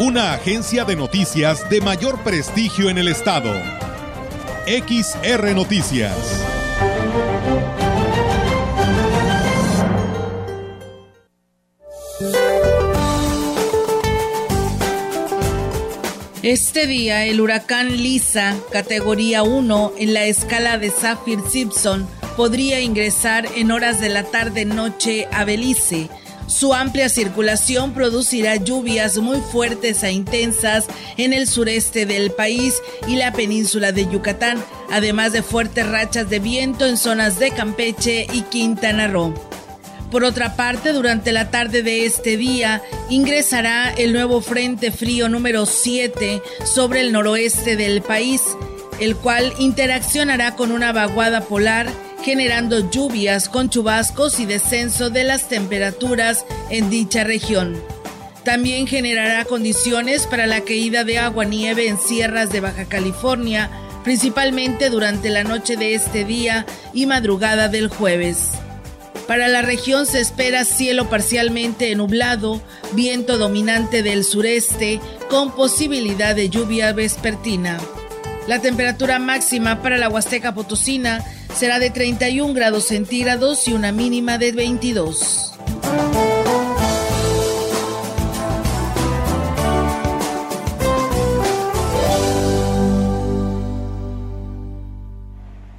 Una agencia de noticias de mayor prestigio en el estado. XR Noticias. Este día, el huracán Lisa, categoría 1 en la escala de Saffir-Simpson, podría ingresar en horas de la tarde-noche a Belice. Su amplia circulación producirá lluvias muy fuertes e intensas en el sureste del país y la península de Yucatán, además de fuertes rachas de viento en zonas de Campeche y Quintana Roo. Por otra parte, durante la tarde de este día ingresará el nuevo Frente Frío número 7 sobre el noroeste del país, el cual interaccionará con una vaguada polar generando lluvias con chubascos y descenso de las temperaturas en dicha región. También generará condiciones para la caída de agua-nieve en sierras de Baja California, principalmente durante la noche de este día y madrugada del jueves. Para la región se espera cielo parcialmente nublado, viento dominante del sureste con posibilidad de lluvia vespertina. La temperatura máxima para la Huasteca Potosina será de 31 grados centígrados y una mínima de 22.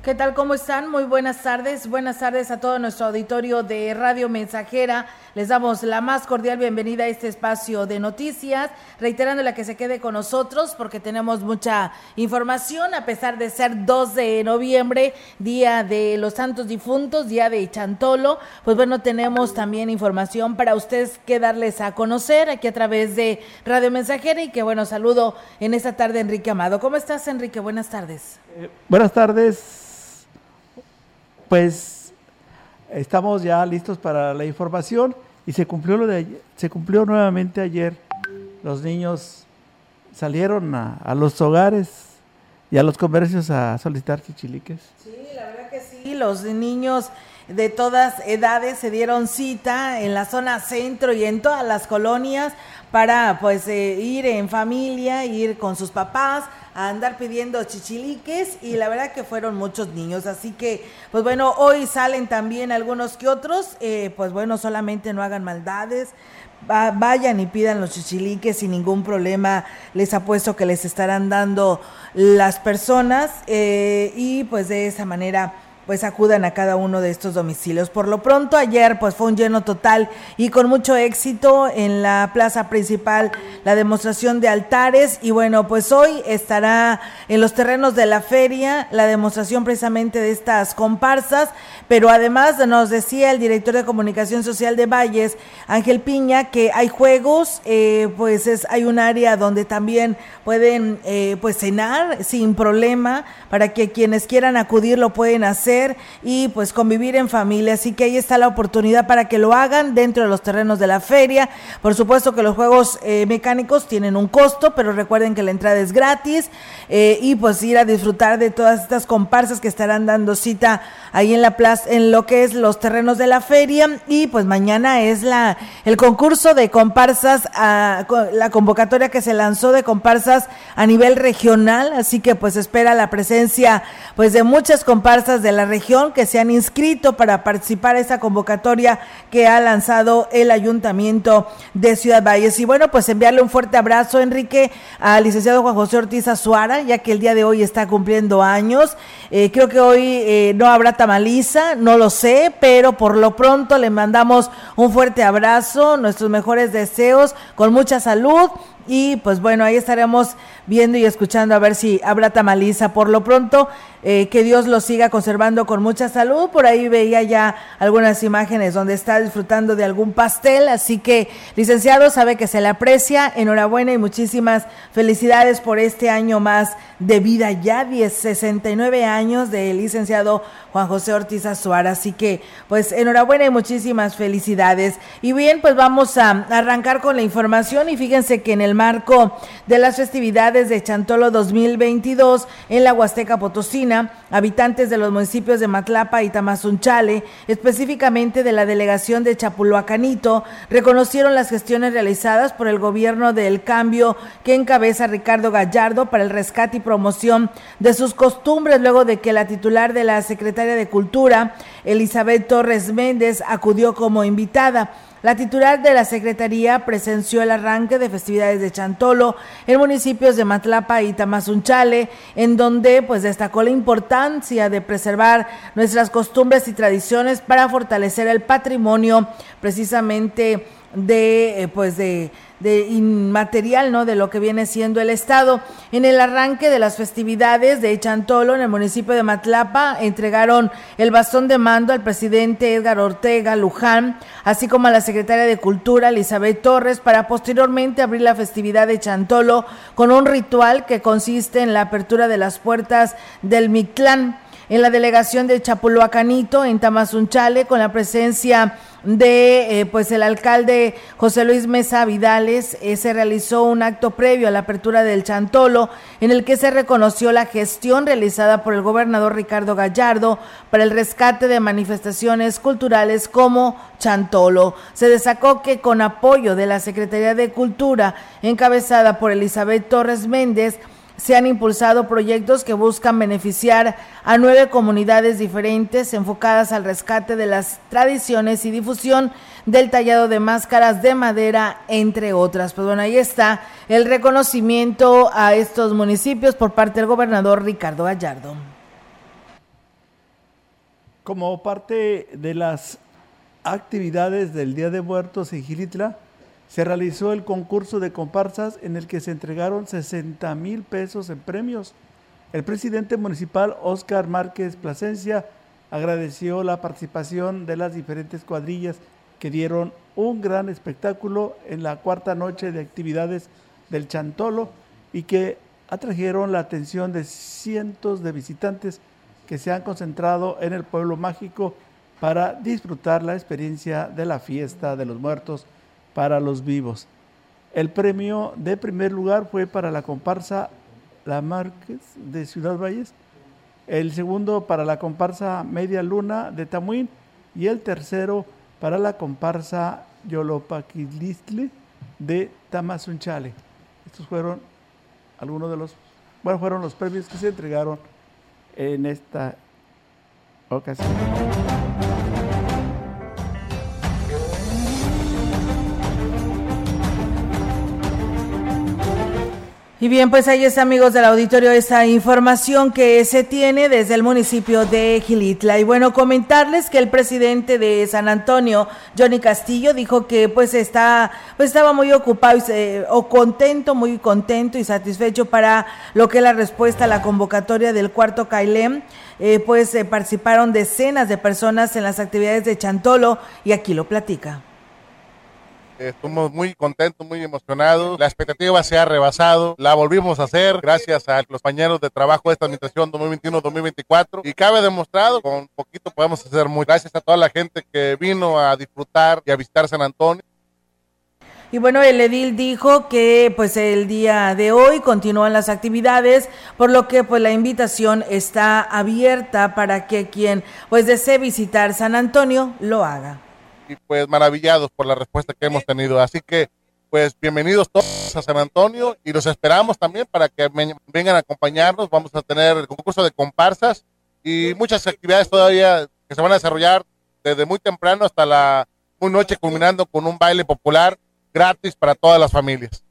¿Qué tal? ¿Cómo están? Muy buenas tardes. Buenas tardes a todo nuestro auditorio de Radio Mensajera. Les damos la más cordial bienvenida a este espacio de noticias, reiterándole que se quede con nosotros porque tenemos mucha información, a pesar de ser 2 de noviembre, Día de los Santos Difuntos, Día de Chantolo. Pues bueno, tenemos también información para ustedes que darles a conocer aquí a través de Radio Mensajera y que bueno, saludo en esta tarde Enrique Amado. ¿Cómo estás, Enrique? Buenas tardes. Eh, buenas tardes pues estamos ya listos para la información y se cumplió lo de se cumplió nuevamente ayer. Los niños salieron a, los hogares y a los comercios a solicitar chichiliques. Sí, la verdad que sí, los niños de todas edades se dieron cita en la zona centro y en todas las colonias para pues eh, ir en familia, ir con sus papás, a andar pidiendo chichiliques y la verdad que fueron muchos niños. Así que, pues bueno, hoy salen también algunos que otros, eh, pues bueno, solamente no hagan maldades. vayan y pidan los chichiliques sin ningún problema. Les apuesto que les estarán dando las personas eh, y pues de esa manera pues acudan a cada uno de estos domicilios. Por lo pronto ayer pues fue un lleno total y con mucho éxito en la plaza principal la demostración de altares. Y bueno pues hoy estará en los terrenos de la feria la demostración precisamente de estas comparsas, pero además nos decía el director de comunicación social de Valles, Ángel Piña, que hay juegos, eh, pues es, hay un área donde también pueden eh, pues cenar sin problema para que quienes quieran acudir lo pueden hacer y pues convivir en familia. Así que ahí está la oportunidad para que lo hagan dentro de los terrenos de la feria. Por supuesto que los juegos eh, mecánicos tienen un costo, pero recuerden que la entrada es gratis eh, y pues ir a disfrutar de todas estas comparsas que estarán dando cita ahí en la plaza, en lo que es los terrenos de la feria. Y pues mañana es la el concurso de comparsas, a, la convocatoria que se lanzó de comparsas a nivel regional. Así que pues espera la presencia pues de muchas comparsas de la región que se han inscrito para participar en esta convocatoria que ha lanzado el Ayuntamiento de Ciudad Valles. Y bueno, pues enviarle un fuerte abrazo, Enrique, al licenciado Juan José Ortiz Azuara, ya que el día de hoy está cumpliendo años. Eh, creo que hoy eh, no habrá tamaliza, no lo sé, pero por lo pronto le mandamos un fuerte abrazo, nuestros mejores deseos, con mucha salud y pues bueno, ahí estaremos viendo y escuchando a ver si habrá tamaliza. Por lo pronto, eh, que Dios lo siga conservando con mucha salud. Por ahí veía ya algunas imágenes donde está disfrutando de algún pastel, así que licenciado sabe que se le aprecia, enhorabuena y muchísimas felicidades por este año más de vida, ya 10, 69 años de licenciado Juan José Ortiz Azuara, así que pues enhorabuena y muchísimas felicidades. Y bien, pues vamos a arrancar con la información y fíjense que en el marco de las festividades de Chantolo 2022 en la Huasteca Potosina, habitantes de los municipios de Matlapa y Tamazunchale, específicamente de la delegación de Chapulhuacanito, reconocieron las gestiones realizadas por el gobierno del cambio que encabeza Ricardo Gallardo para el rescate y promoción de sus costumbres luego de que la titular de la Secretaría de Cultura, Elizabeth Torres Méndez, acudió como invitada. La titular de la Secretaría presenció el arranque de festividades de Chantolo en municipios de Matlapa y Tamazunchale, en donde pues destacó la importancia de preservar nuestras costumbres y tradiciones para fortalecer el patrimonio precisamente de eh, pues de de inmaterial, ¿no? De lo que viene siendo el Estado. En el arranque de las festividades de Chantolo, en el municipio de Matlapa, entregaron el bastón de mando al presidente Edgar Ortega Luján, así como a la secretaria de Cultura, Elizabeth Torres, para posteriormente abrir la festividad de Chantolo con un ritual que consiste en la apertura de las puertas del Mictlán en la delegación de Chapulhuacanito, en Tamazunchale, con la presencia de eh, pues el alcalde José Luis Mesa Vidales, eh, se realizó un acto previo a la apertura del Chantolo, en el que se reconoció la gestión realizada por el gobernador Ricardo Gallardo para el rescate de manifestaciones culturales como Chantolo. Se destacó que con apoyo de la Secretaría de Cultura, encabezada por Elizabeth Torres Méndez, se han impulsado proyectos que buscan beneficiar a nueve comunidades diferentes enfocadas al rescate de las tradiciones y difusión del tallado de máscaras de madera, entre otras. Pues bueno, ahí está el reconocimiento a estos municipios por parte del gobernador Ricardo Gallardo. Como parte de las actividades del Día de Muertos en Gilitla, se realizó el concurso de comparsas en el que se entregaron 60 mil pesos en premios. El presidente municipal Oscar Márquez Plasencia agradeció la participación de las diferentes cuadrillas que dieron un gran espectáculo en la cuarta noche de actividades del Chantolo y que atrajeron la atención de cientos de visitantes que se han concentrado en el pueblo mágico para disfrutar la experiencia de la fiesta de los muertos para los vivos. El premio de primer lugar fue para la comparsa La Márquez de Ciudad Valles, el segundo para la comparsa Media Luna de Tamuín y el tercero para la comparsa Yolopaquilistle de Tamazunchale. Estos fueron algunos de los, bueno, fueron los premios que se entregaron en esta ocasión. Y bien, pues ahí está, amigos del auditorio, esa información que se tiene desde el municipio de Gilitla. Y bueno, comentarles que el presidente de San Antonio, Johnny Castillo, dijo que pues está, pues estaba muy ocupado y o contento, muy contento y satisfecho para lo que es la respuesta a la convocatoria del cuarto Cailem. Eh, pues eh, participaron decenas de personas en las actividades de Chantolo y aquí lo platica. Estamos muy contentos, muy emocionados. La expectativa se ha rebasado. La volvimos a hacer gracias a los compañeros de trabajo de esta administración 2021-2024. Y cabe demostrado, con poquito podemos hacer muy. Gracias a toda la gente que vino a disfrutar y a visitar San Antonio. Y bueno, el edil dijo que pues el día de hoy continúan las actividades, por lo que pues la invitación está abierta para que quien pues desee visitar San Antonio lo haga y pues maravillados por la respuesta que hemos tenido. Así que pues bienvenidos todos a San Antonio y los esperamos también para que vengan a acompañarnos. Vamos a tener el concurso de comparsas y muchas actividades todavía que se van a desarrollar desde muy temprano hasta la noche culminando con un baile popular gratis para todas las familias.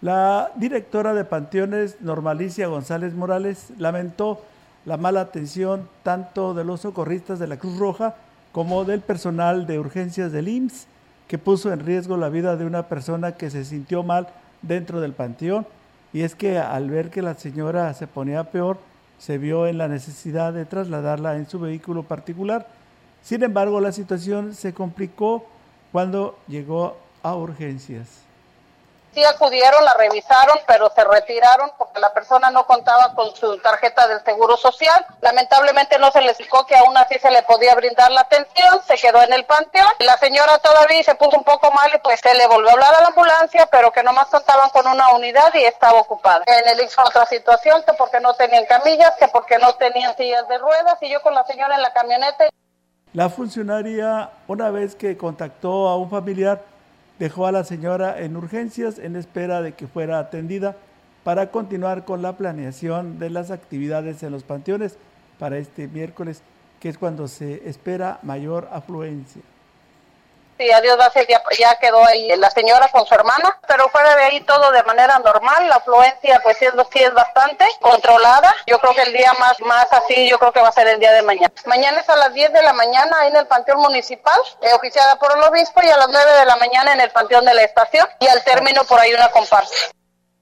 La directora de Panteones, Normalicia González Morales, lamentó la mala atención tanto de los socorristas de la Cruz Roja como del personal de urgencias del IMSS, que puso en riesgo la vida de una persona que se sintió mal dentro del panteón. Y es que al ver que la señora se ponía peor, se vio en la necesidad de trasladarla en su vehículo particular. Sin embargo, la situación se complicó cuando llegó a urgencias sí acudieron, la revisaron, pero se retiraron porque la persona no contaba con su tarjeta del Seguro Social. Lamentablemente no se le explicó que aún así se le podía brindar la atención, se quedó en el panteón. La señora todavía se puso un poco mal y pues se le volvió a hablar a la ambulancia, pero que nomás contaban con una unidad y estaba ocupada. En el hizo otra situación, que porque no tenían camillas, que porque no tenían sillas de ruedas y yo con la señora en la camioneta. La funcionaria, una vez que contactó a un familiar, dejó a la señora en urgencias en espera de que fuera atendida para continuar con la planeación de las actividades en los panteones para este miércoles, que es cuando se espera mayor afluencia. Sí, a Dios gracias, ya, ya, quedó ahí la señora con su hermana, pero fuera de ahí todo de manera normal, la afluencia pues sí es, bastante controlada. Yo creo que el día más, más así, yo creo que va a ser el día de mañana. Mañana es a las 10 de la mañana en el Panteón Municipal, eh, oficiada por el obispo, y a las 9 de la mañana en el Panteón de la Estación, y al término por ahí una comparsa.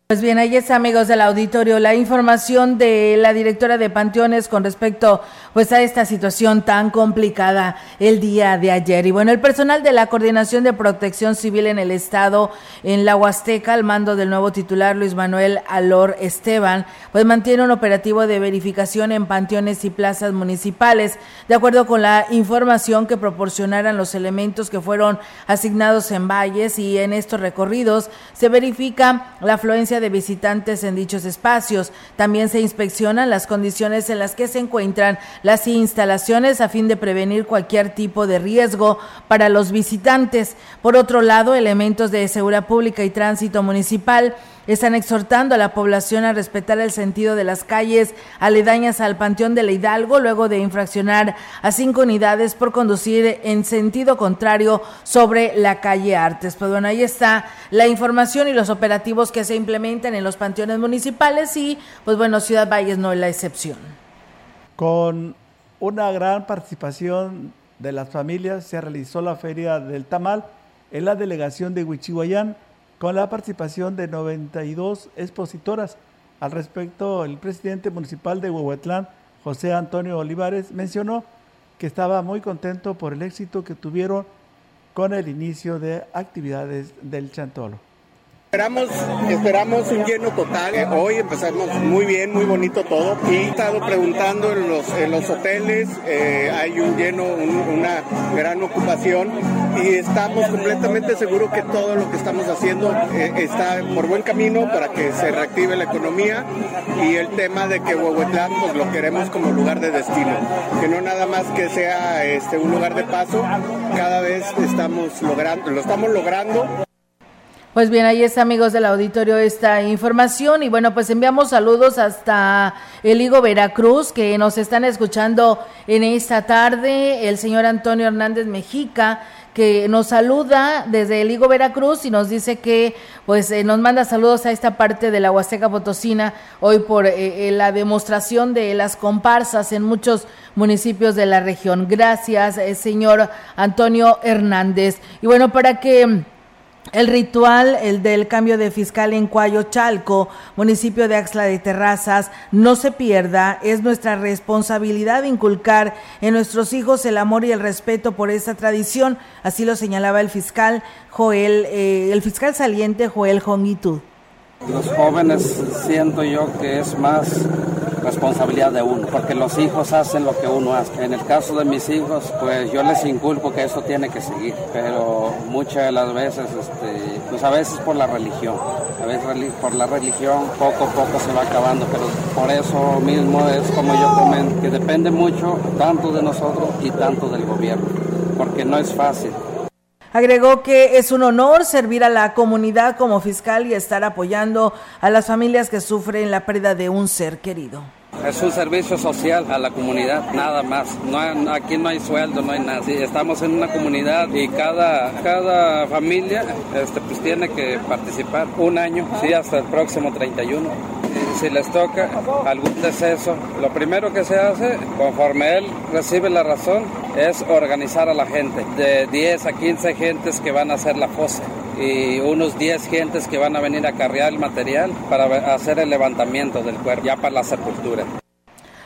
Pues bien, ahí está, amigos del auditorio, la información de la directora de Panteones con respecto pues a esta situación tan complicada el día de ayer. Y bueno, el personal de la Coordinación de Protección Civil en el Estado, en la Huasteca, al mando del nuevo titular Luis Manuel Alor Esteban, pues mantiene un operativo de verificación en panteones y plazas municipales, de acuerdo con la información que proporcionaran los elementos que fueron asignados en valles y en estos recorridos se verifica la afluencia de visitantes en dichos espacios. También se inspeccionan las condiciones en las que se encuentran las instalaciones a fin de prevenir cualquier tipo de riesgo para los visitantes. Por otro lado, elementos de seguridad pública y tránsito municipal están exhortando a la población a respetar el sentido de las calles aledañas al Panteón de la Hidalgo luego de infraccionar a cinco unidades por conducir en sentido contrario sobre la calle Artes. Pues bueno, ahí está la información y los operativos que se implementan en los panteones municipales y pues bueno, Ciudad Valles no es la excepción. Con una gran participación de las familias se realizó la Feria del Tamal en la delegación de Huichihuayán con la participación de 92 expositoras. Al respecto, el presidente municipal de Huehuetlán, José Antonio Olivares, mencionó que estaba muy contento por el éxito que tuvieron con el inicio de actividades del Chantolo. Esperamos, esperamos un lleno total. Eh, hoy empezamos muy bien, muy bonito todo. Y he estado preguntando en los, en los hoteles, eh, hay un lleno, una gran ocupación. Y estamos completamente seguros que todo lo que estamos haciendo eh, está por buen camino para que se reactive la economía. Y el tema de que Huehuetlán pues lo queremos como lugar de destino, que no nada más que sea este, un lugar de paso, cada vez estamos logrando, lo estamos logrando pues bien, ahí está, amigos del auditorio, esta información. Y bueno, pues enviamos saludos hasta el Higo Veracruz, que nos están escuchando en esta tarde. El señor Antonio Hernández Mexica, que nos saluda desde el Higo Veracruz y nos dice que pues eh, nos manda saludos a esta parte de la Huasteca Potosina hoy por eh, eh, la demostración de las comparsas en muchos municipios de la región. Gracias, señor Antonio Hernández. Y bueno, para que el ritual, el del cambio de fiscal en Cuayo Chalco, municipio de Axla de Terrazas, no se pierda. Es nuestra responsabilidad inculcar en nuestros hijos el amor y el respeto por esta tradición. Así lo señalaba el fiscal Joel, eh, el fiscal saliente Joel Jongitud. Los jóvenes siento yo que es más responsabilidad de uno, porque los hijos hacen lo que uno hace. En el caso de mis hijos, pues yo les inculco que eso tiene que seguir, pero muchas de las veces, este, pues a veces por la religión, a veces por la religión poco a poco se va acabando, pero por eso mismo es como yo comento, que depende mucho tanto de nosotros y tanto del gobierno, porque no es fácil. Agregó que es un honor servir a la comunidad como fiscal y estar apoyando a las familias que sufren la pérdida de un ser querido. Es un servicio social a la comunidad, nada más. No, aquí no hay sueldo, no hay nada. estamos en una comunidad y cada, cada familia este, pues tiene que participar un año, sí, hasta el próximo 31. Si les toca algún deceso, lo primero que se hace, conforme él recibe la razón, es organizar a la gente, de 10 a 15 gentes que van a hacer la fosa y unos 10 gentes que van a venir a cargar el material para hacer el levantamiento del cuerpo, ya para la sepultura.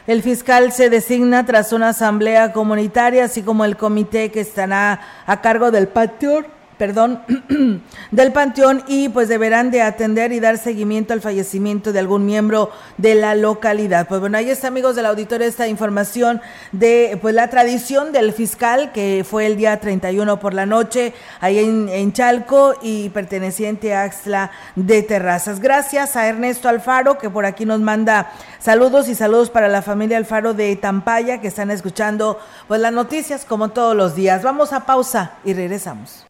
El fiscal se designa tras una asamblea comunitaria, así como el comité que estará a cargo del patio perdón, del Panteón y pues deberán de atender y dar seguimiento al fallecimiento de algún miembro de la localidad. Pues bueno, ahí está amigos del auditorio esta información de pues la tradición del fiscal que fue el día 31 por la noche ahí en, en Chalco y perteneciente a Axla de Terrazas. Gracias a Ernesto Alfaro que por aquí nos manda saludos y saludos para la familia Alfaro de Tampaya que están escuchando pues las noticias como todos los días. Vamos a pausa y regresamos.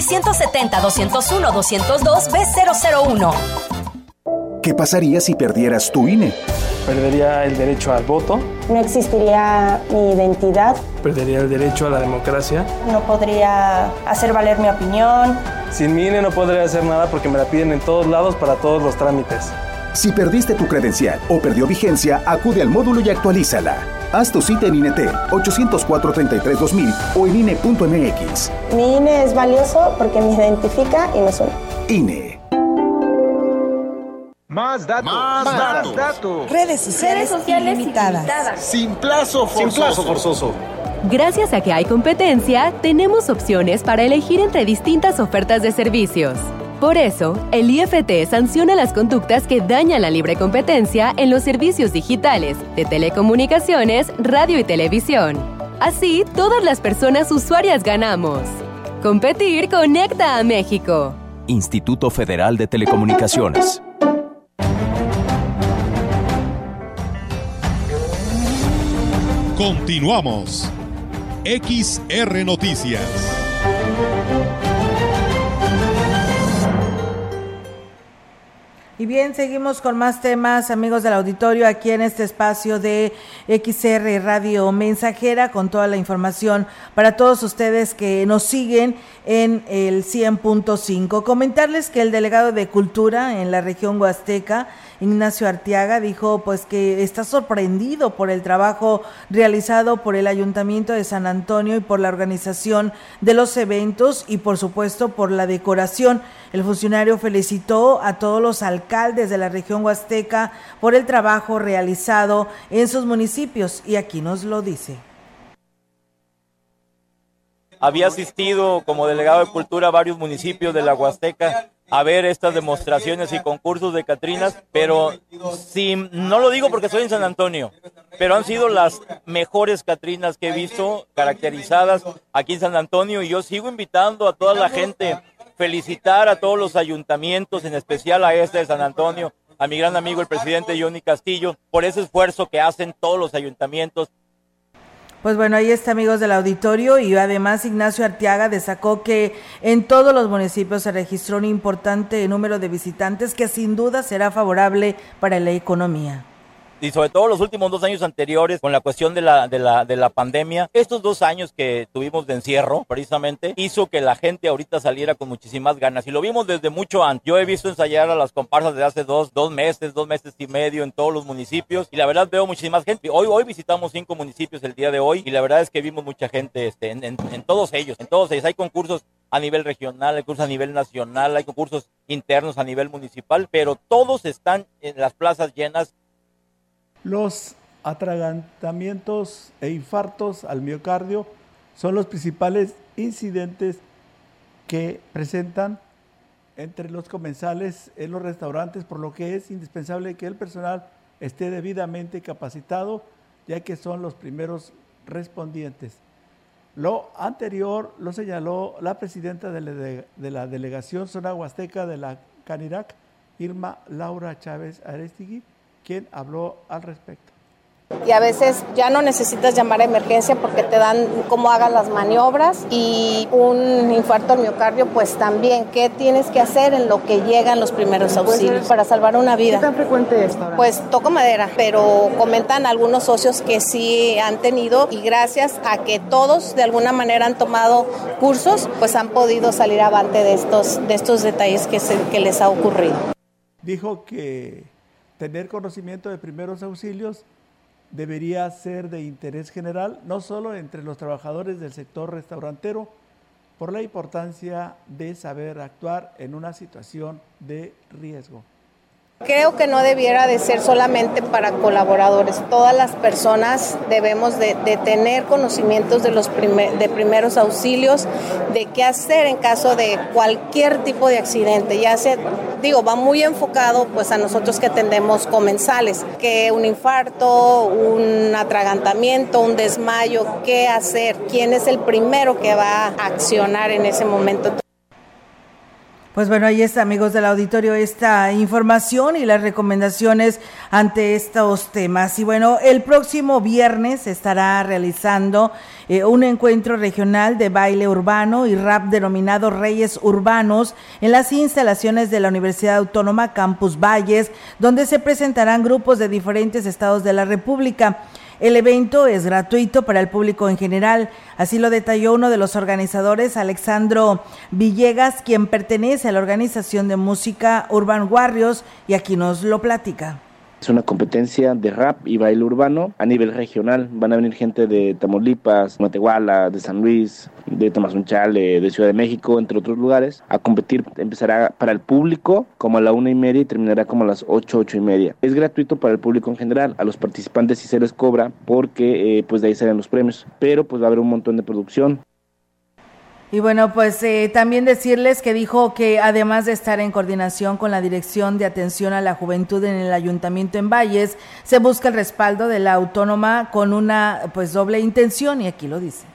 170 201 202 B001. ¿Qué pasaría si perdieras tu INE? Perdería el derecho al voto. No existiría mi identidad. Perdería el derecho a la democracia. No podría hacer valer mi opinión. Sin mi INE no podría hacer nada porque me la piden en todos lados para todos los trámites. Si perdiste tu credencial o perdió vigencia, acude al módulo y actualízala. Haz tu cita en INET 804-33-2000 o en INE.mx. Mi INE es valioso porque me identifica y me suena. INE. Más datos. Más, datos. datos. Redes sociales, Redes sociales ilimitadas. ilimitadas. Sin plazo forzoso. Sin plazo forzoso. Gracias a que hay competencia, tenemos opciones para elegir entre distintas ofertas de servicios. Por eso, el IFT sanciona las conductas que dañan la libre competencia en los servicios digitales, de telecomunicaciones, radio y televisión. Así, todas las personas usuarias ganamos. Competir conecta a México. Instituto Federal de Telecomunicaciones. Continuamos. XR Noticias. Y bien, seguimos con más temas, amigos del auditorio, aquí en este espacio de XR Radio Mensajera, con toda la información para todos ustedes que nos siguen en el 100.5. Comentarles que el delegado de Cultura en la región Huasteca, Ignacio Arteaga, dijo pues que está sorprendido por el trabajo realizado por el Ayuntamiento de San Antonio y por la organización de los eventos y por supuesto por la decoración. El funcionario felicitó a todos los alcaldes de la región Huasteca por el trabajo realizado en sus municipios y aquí nos lo dice. Había asistido como delegado de cultura a varios municipios de la Huasteca a ver estas demostraciones y concursos de Catrinas, pero si, no lo digo porque soy en San Antonio, pero han sido las mejores Catrinas que he visto caracterizadas aquí en San Antonio y yo sigo invitando a toda la gente, felicitar a todos los ayuntamientos, en especial a este de San Antonio, a mi gran amigo el presidente Johnny Castillo, por ese esfuerzo que hacen todos los ayuntamientos pues bueno, ahí está amigos del auditorio y además Ignacio Arteaga destacó que en todos los municipios se registró un importante número de visitantes que sin duda será favorable para la economía y sobre todo los últimos dos años anteriores con la cuestión de la, de la, de la pandemia, estos dos años que tuvimos de encierro precisamente hizo que la gente ahorita saliera con muchísimas ganas y lo vimos desde mucho antes. Yo he visto ensayar a las comparsas de hace dos, dos meses, dos meses y medio en todos los municipios y la verdad veo muchísimas gente. Hoy, hoy visitamos cinco municipios el día de hoy y la verdad es que vimos mucha gente este, en todos ellos, en todos ellos. Hay concursos a nivel regional, hay concursos a nivel nacional, hay concursos internos a nivel municipal, pero todos están en las plazas llenas. Los atragantamientos e infartos al miocardio son los principales incidentes que presentan entre los comensales en los restaurantes, por lo que es indispensable que el personal esté debidamente capacitado, ya que son los primeros respondientes. Lo anterior lo señaló la presidenta de la, de la delegación zona huasteca de la Canirac, Irma Laura Chávez Arestigui, quien habló al respecto y a veces ya no necesitas llamar a emergencia porque te dan cómo hagas las maniobras y un infarto al miocardio pues también qué tienes que hacer en lo que llegan los primeros auxilios para salvar una vida. ¿Qué tan frecuente es Pues toco madera, pero comentan algunos socios que sí han tenido y gracias a que todos de alguna manera han tomado cursos, pues han podido salir avante de estos de estos detalles que se, que les ha ocurrido. Dijo que tener conocimiento de primeros auxilios debería ser de interés general, no solo entre los trabajadores del sector restaurantero, por la importancia de saber actuar en una situación de riesgo. Creo que no debiera de ser solamente para colaboradores. Todas las personas debemos de, tener conocimientos de los de primeros auxilios, de qué hacer en caso de cualquier tipo de accidente. Ya se, digo, va muy enfocado pues a nosotros que atendemos comensales, que un infarto, un atragantamiento, un desmayo, qué hacer, quién es el primero que va a accionar en ese momento. Pues bueno, ahí está, amigos del auditorio, esta información y las recomendaciones ante estos temas. Y bueno, el próximo viernes estará realizando eh, un encuentro regional de baile urbano y rap denominado Reyes Urbanos en las instalaciones de la Universidad Autónoma Campus Valles, donde se presentarán grupos de diferentes estados de la República. El evento es gratuito para el público en general, así lo detalló uno de los organizadores, Alexandro Villegas, quien pertenece a la organización de música Urban Warriors, y aquí nos lo platica. Es una competencia de rap y baile urbano a nivel regional. Van a venir gente de Tamaulipas, Matehuala, de San Luis, de Tamazunchale, de Ciudad de México, entre otros lugares, a competir. Empezará para el público como a la una y media y terminará como a las ocho, ocho y media. Es gratuito para el público en general. A los participantes sí se les cobra porque eh, pues de ahí salen los premios. Pero pues va a haber un montón de producción. Y bueno, pues eh, también decirles que dijo que además de estar en coordinación con la Dirección de Atención a la Juventud en el Ayuntamiento en Valles, se busca el respaldo de la autónoma con una pues doble intención y aquí lo dice.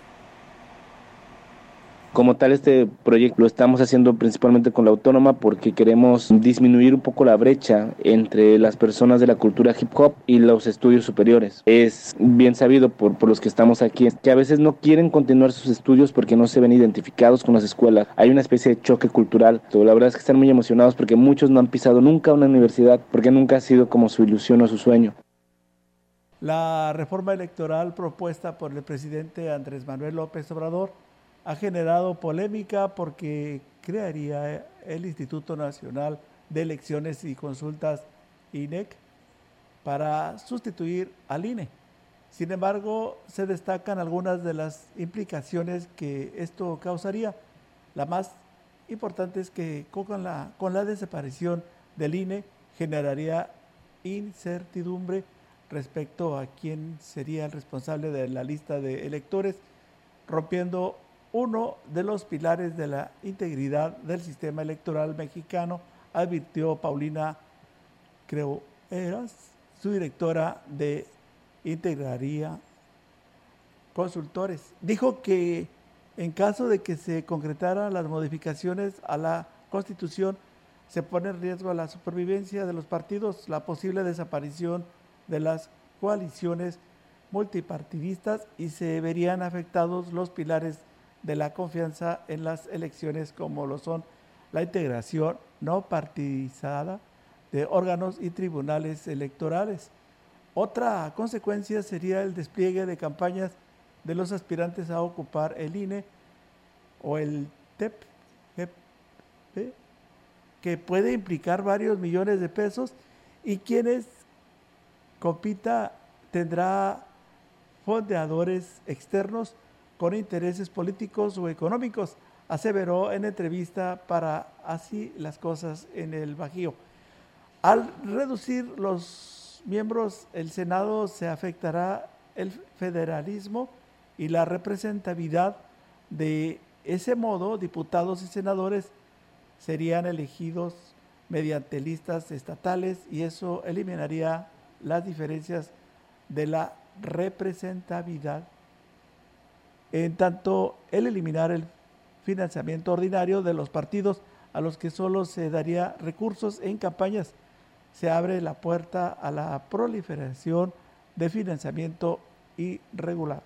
Como tal, este proyecto lo estamos haciendo principalmente con la autónoma porque queremos disminuir un poco la brecha entre las personas de la cultura hip hop y los estudios superiores. Es bien sabido por, por los que estamos aquí que a veces no quieren continuar sus estudios porque no se ven identificados con las escuelas. Hay una especie de choque cultural. La verdad es que están muy emocionados porque muchos no han pisado nunca una universidad porque nunca ha sido como su ilusión o su sueño. La reforma electoral propuesta por el presidente Andrés Manuel López Obrador ha generado polémica porque crearía el Instituto Nacional de Elecciones y Consultas INEC para sustituir al INE. Sin embargo, se destacan algunas de las implicaciones que esto causaría. La más importante es que con la, con la desaparición del INE generaría incertidumbre respecto a quién sería el responsable de la lista de electores, rompiendo uno de los pilares de la integridad del sistema electoral mexicano, advirtió Paulina creo eras su directora de Integraría Consultores. Dijo que en caso de que se concretaran las modificaciones a la Constitución, se pone en riesgo la supervivencia de los partidos, la posible desaparición de las coaliciones multipartidistas y se verían afectados los pilares de la confianza en las elecciones como lo son la integración no partidizada de órganos y tribunales electorales. Otra consecuencia sería el despliegue de campañas de los aspirantes a ocupar el INE o el TEP, que puede implicar varios millones de pesos y quienes compita tendrá fondeadores externos con intereses políticos o económicos. aseveró en entrevista para así las cosas en el Bajío. Al reducir los miembros, el Senado se afectará el federalismo y la representatividad de ese modo, diputados y senadores serían elegidos mediante listas estatales y eso eliminaría las diferencias de la representatividad. En tanto, el eliminar el financiamiento ordinario de los partidos a los que solo se daría recursos en campañas, se abre la puerta a la proliferación de financiamiento irregular.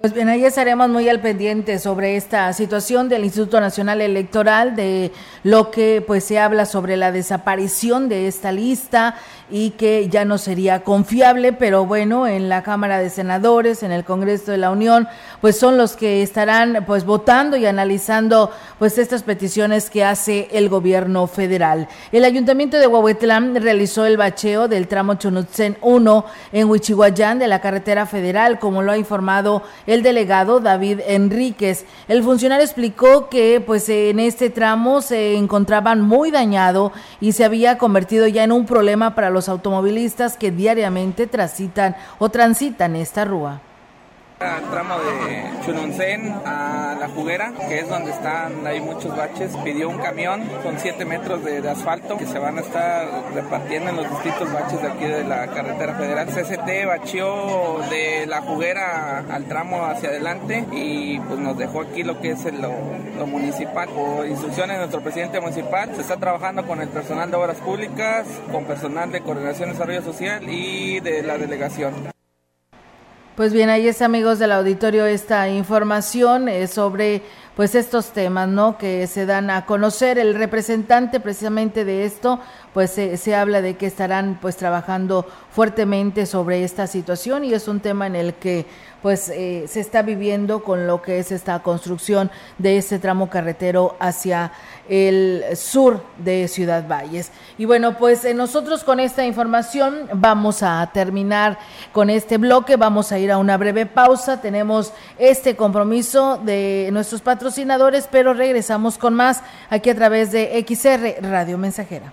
Pues bien, ahí estaremos muy al pendiente sobre esta situación del Instituto Nacional Electoral, de lo que pues se habla sobre la desaparición de esta lista y que ya no sería confiable, pero bueno, en la Cámara de Senadores, en el Congreso de la Unión, pues son los que estarán pues votando y analizando pues estas peticiones que hace el gobierno federal. El Ayuntamiento de Huahuetlán realizó el bacheo del tramo Chunutzen 1 en Huichihuayán de la carretera federal, como lo ha informado el delegado David Enríquez. El funcionario explicó que pues en este tramo se encontraban muy dañado y se había convertido ya en un problema para los automovilistas que diariamente transitan o transitan esta rúa al tramo de Chununcén a La Juguera, que es donde están hay muchos baches, pidió un camión con 7 metros de, asfalto que se van a estar repartiendo en los distintos baches de aquí de la carretera federal. CCT bacheó de La Juguera al tramo hacia adelante y pues nos dejó aquí lo que es lo, lo municipal. Por instrucciones de nuestro presidente municipal, se está trabajando con el personal de obras públicas, con personal de coordinación de desarrollo social y de la delegación. Pues bien, ahí es amigos del auditorio esta información eh, sobre pues estos temas, ¿no? Que se dan a conocer. El representante precisamente de esto, pues se habla de que estarán pues trabajando fuertemente sobre esta situación y es un tema en el que pues eh, se está viviendo con lo que es esta construcción de este tramo carretero hacia el sur de Ciudad Valles. Y bueno, pues eh, nosotros con esta información vamos a terminar con este bloque, vamos a ir a una breve pausa, tenemos este compromiso de nuestros patrocinadores, pero regresamos con más aquí a través de XR Radio Mensajera.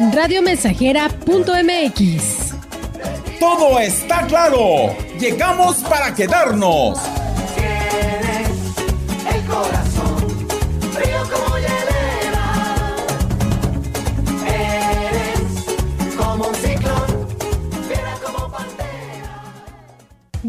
radiomensajera.mx. Todo está claro. Llegamos para quedarnos. el corazón frío como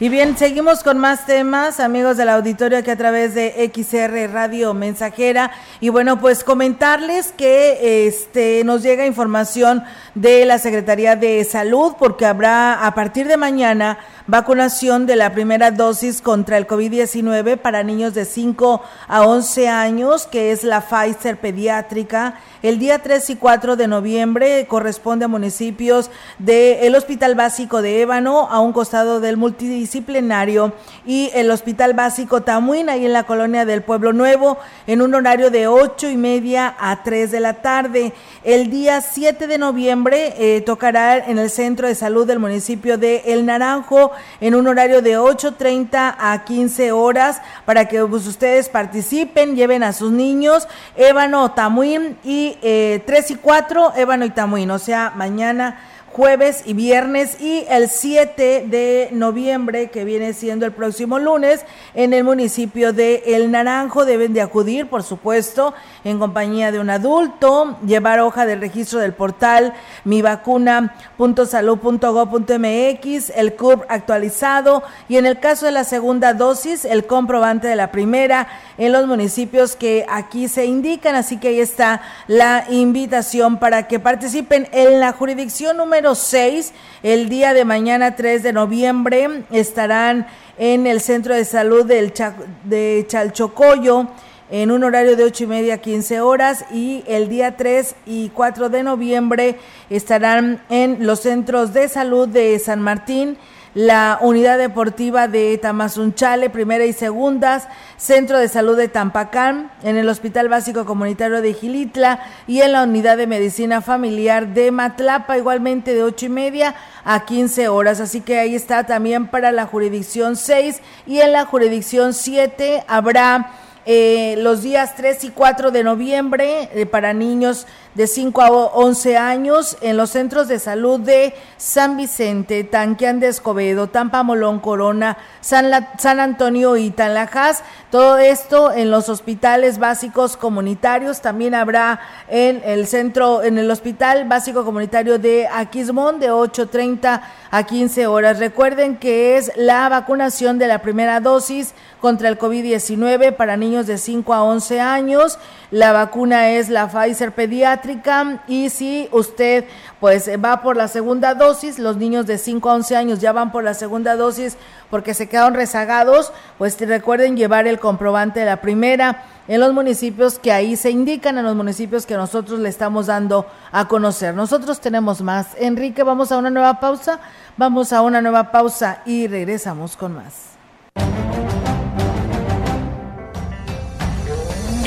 Y bien, seguimos con más temas, amigos del auditorio, que a través de XR Radio Mensajera. Y bueno, pues comentarles que este nos llega información de la Secretaría de Salud, porque habrá a partir de mañana vacunación de la primera dosis contra el COVID-19 para niños de 5 a 11 años, que es la Pfizer pediátrica. El día 3 y 4 de noviembre corresponde a municipios del Hospital Básico de Ébano, a un costado del multidisciplinario, y el Hospital Básico Tamuín, ahí en la colonia del Pueblo Nuevo, en un horario de 8 y media a 3 de la tarde. El día 7 de noviembre eh, tocará en el Centro de Salud del municipio de El Naranjo, en un horario de 8.30 a 15 horas, para que pues, ustedes participen, lleven a sus niños, Ébano, Tamuín y 3 eh, y 4, Ébano y Tamuín, o sea, mañana jueves y viernes y el 7 de noviembre, que viene siendo el próximo lunes, en el municipio de El Naranjo. Deben de acudir, por supuesto, en compañía de un adulto, llevar hoja de registro del portal mivacuna.salud.gov.mx, el CURP actualizado y en el caso de la segunda dosis, el comprobante de la primera en los municipios que aquí se indican. Así que ahí está la invitación para que participen en la jurisdicción número 6, el día de mañana 3 de noviembre, estarán en el Centro de Salud del de Chalchocoyo en un horario de 8 y media a 15 horas y el día 3 y 4 de noviembre estarán en los centros de salud de San Martín, la unidad deportiva de Tamazunchale, primera y segundas, Centro de Salud de Tampacán, en el Hospital Básico Comunitario de Gilitla y en la unidad de medicina familiar de Matlapa, igualmente de ocho y media a 15 horas. Así que ahí está también para la jurisdicción 6 y en la jurisdicción 7 habrá eh, los días 3 y 4 de noviembre eh, para niños de 5 a 11 años en los centros de salud de San Vicente, Tanquián de Escobedo, Tampa Molón, Corona, San, San Antonio y Tanlajas. Todo esto en los hospitales básicos comunitarios. También habrá en el centro, en el hospital básico comunitario de Aquismón de 8.30 a 15 horas. Recuerden que es la vacunación de la primera dosis contra el COVID-19 para niños de 5 a 11 años. La vacuna es la Pfizer y si usted pues va por la segunda dosis, los niños de 5 a 11 años ya van por la segunda dosis porque se quedaron rezagados, pues recuerden llevar el comprobante de la primera en los municipios que ahí se indican, en los municipios que nosotros le estamos dando a conocer. Nosotros tenemos más. Enrique, vamos a una nueva pausa, vamos a una nueva pausa y regresamos con más.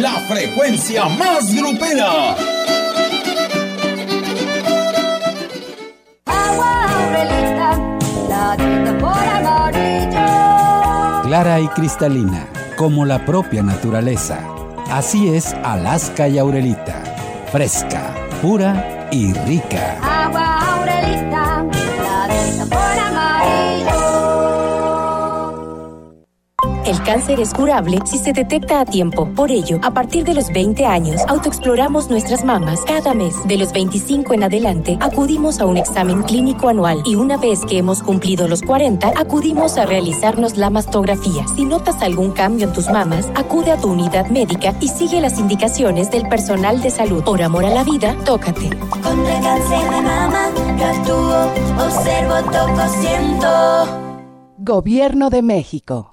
la frecuencia más grupera. Clara y cristalina, como la propia naturaleza. Así es Alaska y Aurelita. Fresca, pura y rica. El cáncer es curable si se detecta a tiempo. Por ello, a partir de los 20 años, autoexploramos nuestras mamas cada mes. De los 25 en adelante, acudimos a un examen clínico anual y una vez que hemos cumplido los 40, acudimos a realizarnos la mastografía. Si notas algún cambio en tus mamas, acude a tu unidad médica y sigue las indicaciones del personal de salud. Por amor a la vida, tócate. Contra el cáncer de mama, yo actúo, observo, toco, siento. Gobierno de México.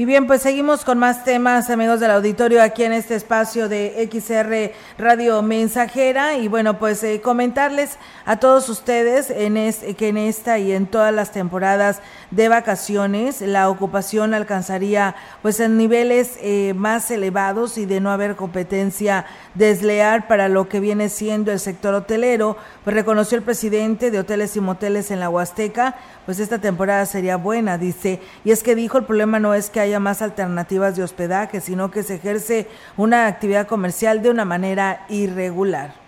Y bien, pues seguimos con más temas, amigos del auditorio, aquí en este espacio de XR Radio Mensajera. Y bueno, pues eh, comentarles a todos ustedes en que en esta y en todas las temporadas de vacaciones la ocupación alcanzaría pues en niveles eh, más elevados y de no haber competencia desleal para lo que viene siendo el sector hotelero, pues reconoció el presidente de Hoteles y Moteles en la Huasteca, pues esta temporada sería buena, dice, y es que dijo el problema no es que haya más alternativas de hospedaje, sino que se ejerce una actividad comercial de una manera irregular.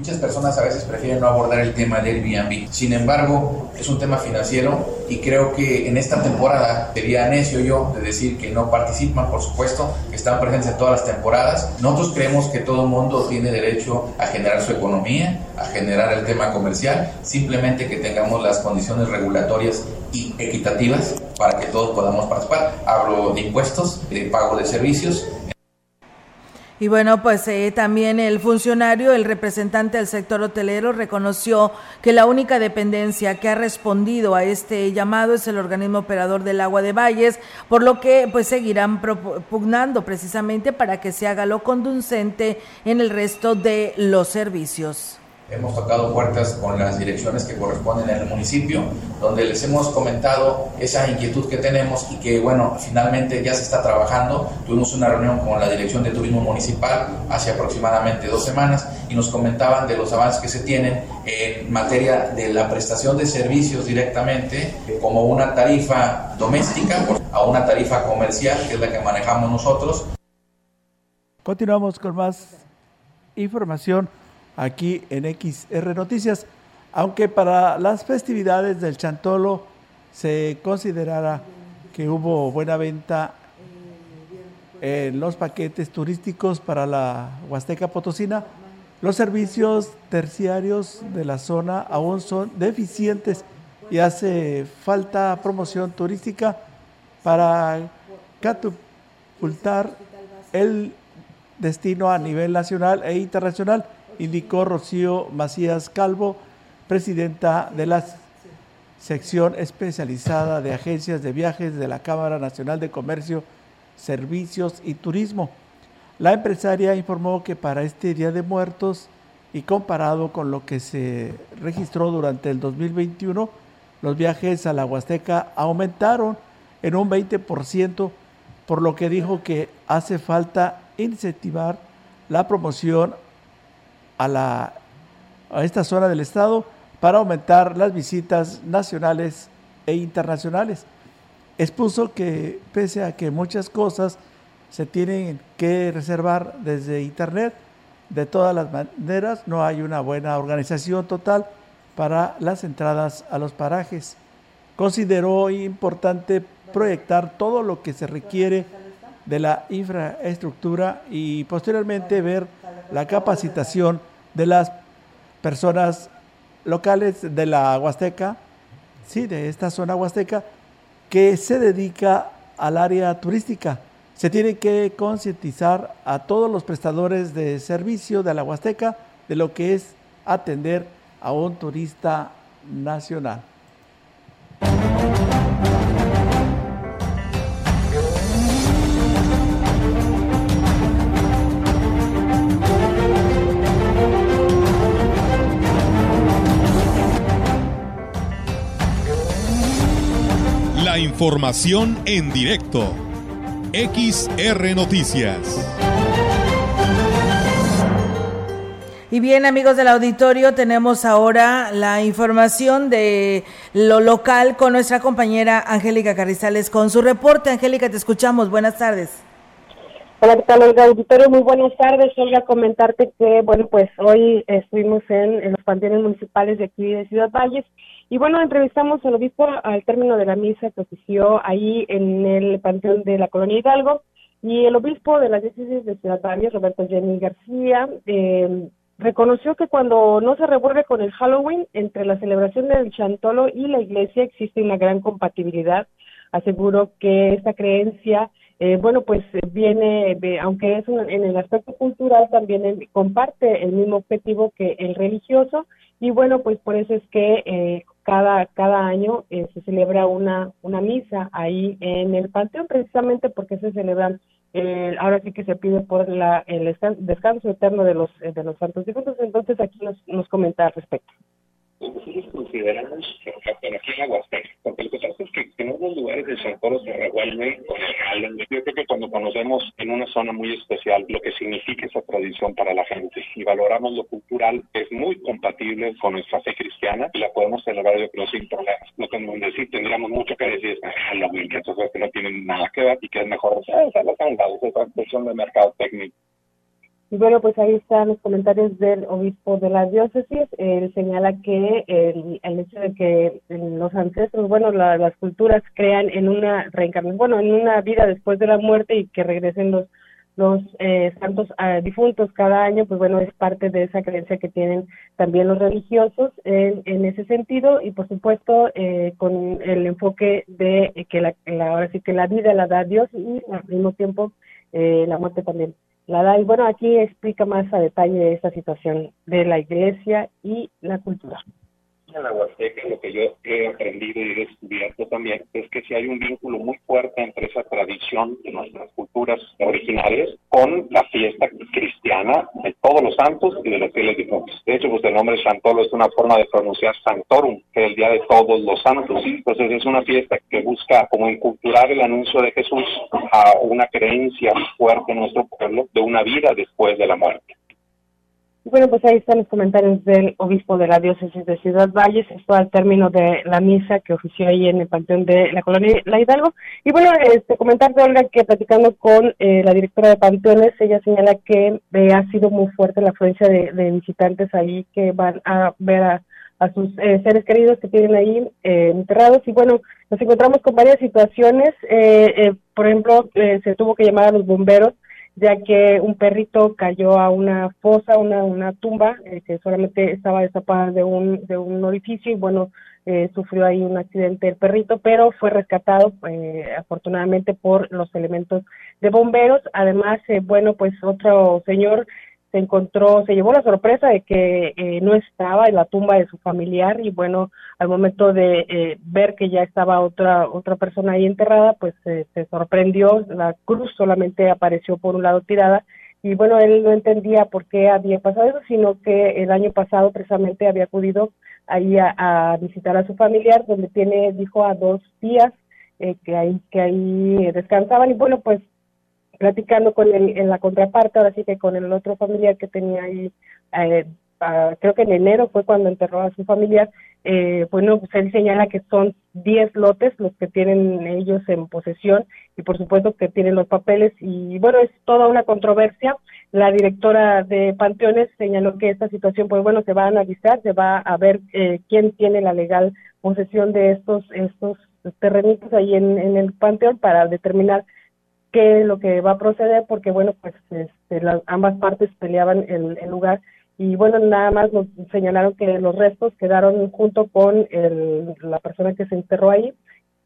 Muchas personas a veces prefieren no abordar el tema del Airbnb. Sin embargo, es un tema financiero y creo que en esta temporada sería necio yo de decir que no participan, por supuesto, que están presentes en todas las temporadas. Nosotros creemos que todo mundo tiene derecho a generar su economía, a generar el tema comercial, simplemente que tengamos las condiciones regulatorias y equitativas para que todos podamos participar. Hablo de impuestos, de pago de servicios, y bueno, pues eh, también el funcionario, el representante del sector hotelero, reconoció que la única dependencia que ha respondido a este llamado es el organismo operador del agua de Valles, por lo que pues seguirán pugnando precisamente para que se haga lo conducente en el resto de los servicios. Hemos tocado puertas con las direcciones que corresponden en el municipio, donde les hemos comentado esa inquietud que tenemos y que, bueno, finalmente ya se está trabajando. Tuvimos una reunión con la Dirección de Turismo Municipal hace aproximadamente dos semanas y nos comentaban de los avances que se tienen en materia de la prestación de servicios directamente, como una tarifa doméstica a una tarifa comercial, que es la que manejamos nosotros. Continuamos con más información aquí en XR Noticias, aunque para las festividades del Chantolo se considerara que hubo buena venta en los paquetes turísticos para la Huasteca Potosina, los servicios terciarios de la zona aún son deficientes y hace falta promoción turística para catapultar el destino a nivel nacional e internacional indicó Rocío Macías Calvo, presidenta de la sección especializada de agencias de viajes de la Cámara Nacional de Comercio, Servicios y Turismo. La empresaria informó que para este Día de Muertos y comparado con lo que se registró durante el 2021, los viajes a la Huasteca aumentaron en un 20%, por lo que dijo que hace falta incentivar la promoción a, la, a esta zona del estado para aumentar las visitas nacionales e internacionales. Expuso que pese a que muchas cosas se tienen que reservar desde Internet, de todas las maneras no hay una buena organización total para las entradas a los parajes. Consideró importante proyectar todo lo que se requiere de la infraestructura y posteriormente ver la capacitación de las personas locales de la Huasteca, sí, de esta zona huasteca, que se dedica al área turística. Se tiene que concientizar a todos los prestadores de servicio de la Huasteca de lo que es atender a un turista nacional. Información en directo. XR Noticias. Y bien, amigos del auditorio, tenemos ahora la información de lo local con nuestra compañera Angélica Carrizales con su reporte. Angélica, te escuchamos. Buenas tardes. Hola, ¿qué tal, Olga Auditorio? Muy buenas tardes. Olga, comentarte que, bueno, pues hoy estuvimos en, en los panteones municipales de aquí de Ciudad Valles y bueno, entrevistamos al obispo al término de la misa que ofició ahí en el panteón de la colonia Hidalgo y el obispo de la diócesis de Ciudad Valles, Roberto Jenny García, eh, reconoció que cuando no se revuelve con el Halloween, entre la celebración del Chantolo y la iglesia existe una gran compatibilidad. Aseguro que esta creencia, eh, bueno, pues viene, aunque es en el aspecto cultural, también comparte el mismo objetivo que el religioso. Y bueno, pues por eso es que eh, cada, cada año eh, se celebra una, una misa ahí en el panteón, precisamente porque se celebran, eh, ahora sí que se pide por la, el descanso eterno de los, de los santos difuntos, entonces aquí nos, nos comenta al respecto nosotros consideramos que aquí en la Huasteca, porque lo que pasa es que en otros lugares de San se revuelve con el Yo creo que cuando conocemos en una zona muy especial lo que significa esa tradición para la gente y valoramos lo cultural, es muy compatible con nuestra fe cristiana y la podemos celebrar yo creo sin problemas. Lo que decir, tendríamos mucho que decir es Halloween, que esas cosas que no tienen nada que ver y que es mejor hacerlas a un lado, es otra cuestión de mercado técnico. Y bueno, pues ahí están los comentarios del obispo de la diócesis. Él señala que el, el hecho de que los ancestros, bueno, las culturas crean en una reencarnación, bueno, en una vida después de la muerte y que regresen los los eh, santos ah, difuntos cada año, pues bueno, es parte de esa creencia que tienen también los religiosos en, en ese sentido y por supuesto eh, con el enfoque de que la, ahora sí que la vida la da Dios y al mismo tiempo eh, la muerte también la Y bueno, aquí explica más a detalle esta situación de la iglesia y la cultura en la Huasteca, lo que yo he aprendido y he descubierto también es que si hay un vínculo muy fuerte entre esa tradición de nuestras culturas originales con la fiesta cristiana de todos los santos y de los fieles difuntos. De hecho, pues el nombre Santolo es una forma de pronunciar Santorum, que es el día de todos los santos. Entonces es una fiesta que busca como inculturar el anuncio de Jesús a una creencia fuerte en nuestro pueblo de una vida después de la muerte. Bueno, pues ahí están los comentarios del obispo de la diócesis de Ciudad Valles, esto al término de la misa que ofició ahí en el panteón de la colonia La Hidalgo. Y bueno, este comentarte, Olga, que platicando con eh, la directora de panteones, ella señala que eh, ha sido muy fuerte la afluencia de, visitantes ahí que van a ver a, sus eh, seres queridos que tienen ahí enterrados. Y bueno, nos encontramos con varias situaciones. por ejemplo, se tuvo que llamar a los bomberos ya que un perrito cayó a una fosa, una, una tumba, eh, que solamente estaba destapada de un, de un orificio y bueno, eh, sufrió ahí un accidente el perrito, pero fue rescatado eh, afortunadamente por los elementos de bomberos. Además, bueno, pues otro señor se encontró, se llevó la sorpresa de que eh, no estaba en la tumba de su familiar y bueno, al momento de eh, ver que ya estaba otra otra persona ahí enterrada, pues se sorprendió, la cruz solamente apareció por un lado tirada y bueno, él no entendía por qué había pasado eso, sino que el año pasado precisamente había acudido ahí a, visitar a su familiar, donde tiene, dijo, a dos días eh, que ahí que ahí descansaban y bueno, pues platicando con el, en la contraparte, ahora sí que con el otro familiar que tenía ahí, eh, creo que en enero fue cuando enterró a su familiar, eh, bueno, pues él señala que son 10 lotes los que tienen ellos en posesión y por supuesto que tienen los papeles y bueno, es toda una controversia. La directora de Panteones señaló que esta situación, pues bueno, se va a analizar, se va a ver eh, quién tiene la legal posesión de estos, estos terrenitos ahí en, en el Panteón para determinar qué es lo que va a proceder, porque bueno, pues este, las, ambas partes peleaban el, el, lugar. Y bueno, nada más nos señalaron que los restos quedaron junto con el, la persona que se enterró ahí.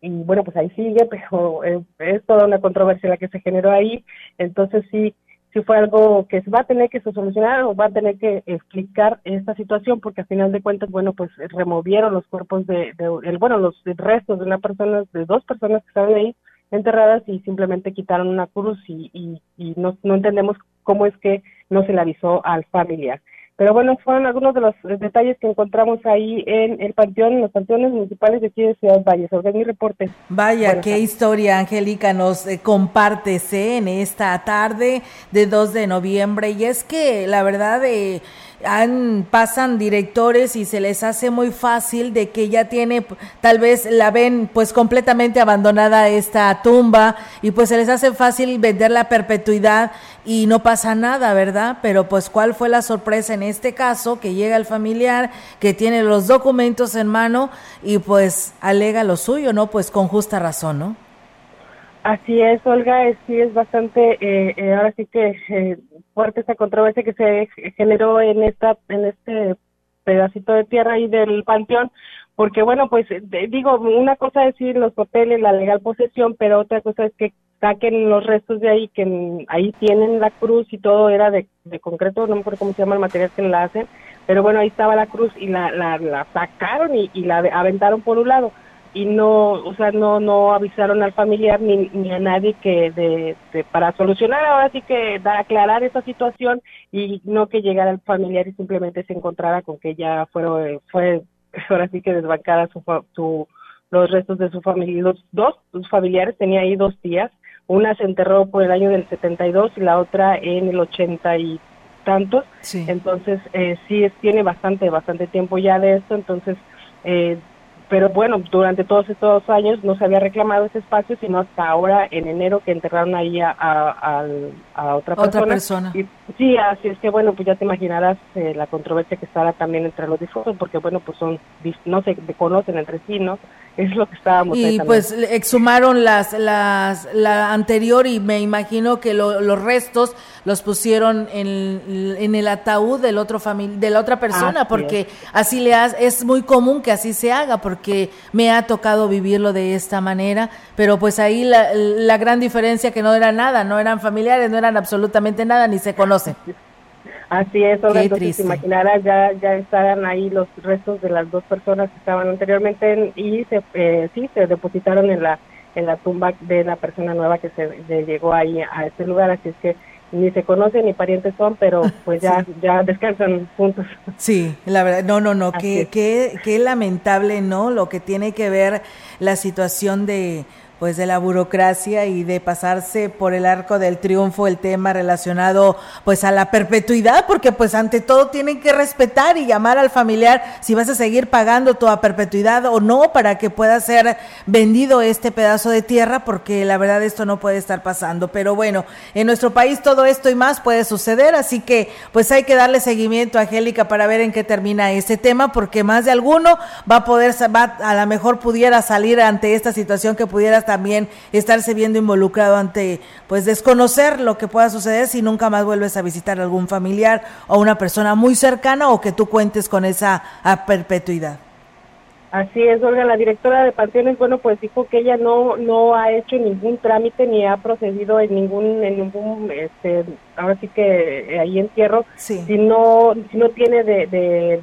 Y bueno, pues ahí sigue, pero es, toda una controversia la que se generó ahí, entonces sí, sí fue algo que se va a tener que solucionar o va a tener que explicar esta situación porque al final de cuentas, bueno, pues removieron los cuerpos de, de el, bueno, los restos de una persona, de dos personas que estaban ahí, enterradas y simplemente quitaron una cruz y, y, no, no entendemos cómo es que no se le avisó al familiar. Pero bueno, fueron algunos de los detalles que encontramos ahí en el panteón, en los panteones municipales de aquí de Ciudad Valle. Sobre mi reporte. Vaya, qué historia, Angélica, nos eh, compartes ¿eh? en esta tarde de 2 de noviembre. Y es que la verdad... Eh, han, pasan directores y se les hace muy fácil de que ya tiene, tal vez la ven pues completamente abandonada esta tumba y pues se les hace fácil vender la perpetuidad y no pasa nada, ¿verdad? Pero pues cuál fue la sorpresa en este caso, que llega el familiar, que tiene los documentos en mano y pues alega lo suyo, ¿no? Pues con justa razón, ¿no? Así es, Olga, sí es bastante, eh, eh, ahora sí que eh, fuerte esta controversia que se generó en esta, en este pedacito de tierra ahí del panteón, porque bueno, pues digo, una cosa es decir los papeles, la legal posesión, pero otra cosa es que saquen los restos de ahí, que ahí tienen la cruz y todo era de, de concreto, no me acuerdo cómo se llama el material que la hacen, pero bueno, ahí estaba la cruz y la, la, la sacaron y la aventaron por un lado y no, o sea, no, no avisaron al familiar ni, ni a nadie que de, para solucionar. Ahora sí que dar aclarar esa situación y no que llegara el familiar y simplemente se encontrara con que ya fueron, fue ahora sí que desbancada su, su, los restos de su familia, los dos sus familiares, tenía ahí dos tías, una se enterró por el año del 72 y la otra en el 80 y tantos, entonces eh, sí es, tiene bastante, bastante tiempo ya de esto, entonces eh, pero bueno, durante todos estos años no se había reclamado ese espacio, sino hasta ahora, en enero, que enterraron ahí a, a, otra persona. sí, así es que bueno, pues ya te imaginarás eh, la controversia que estará también entre los difuntos, porque bueno, pues son, no se conocen entre sí, ¿no? es lo que estábamos y pues exhumaron las las la anterior y me imagino que los restos los pusieron en, en el ataúd del otro de la otra persona porque así le hace, es muy común que así se haga porque me ha tocado vivirlo de esta manera pero pues ahí la, la gran diferencia que no era nada no eran familiares no eran absolutamente nada ni se conocen. Así es, Olga, entonces imaginarás, ya, ya estaban ahí los restos de las dos personas que estaban anteriormente y se, eh, sí, se depositaron en la, en la tumba de la persona nueva que se llegó ahí a este lugar, así es que ni se conocen ni parientes son, pero pues ya, ya descansan juntos. Sí, la verdad, no, no, no, qué, qué, qué lamentable, ¿no? Lo que tiene que ver la situación de pues de la burocracia y de pasarse por el arco del triunfo el tema relacionado pues a la perpetuidad porque pues ante todo tienen que respetar y llamar al familiar si vas a seguir pagando tu perpetuidad o no para que pueda ser vendido este pedazo de tierra porque la verdad esto no puede estar pasando. Pero bueno en nuestro país todo esto y más puede suceder así que pues hay que darle seguimiento a Angélica para ver en qué termina este tema porque más de alguno va a poder va, a lo mejor pudiera salir ante esta situación que pudiera también estarse viendo involucrado ante, pues desconocer lo que pueda suceder si nunca más vuelves a visitar a algún familiar o una persona muy cercana o que tú cuentes con esa a perpetuidad. Así es, Olga, la directora de Panteones, bueno, pues dijo que ella no no ha hecho ningún trámite ni ha procedido en ningún en ningún este ahora sí que eh, ahí entierro si no si no tiene de,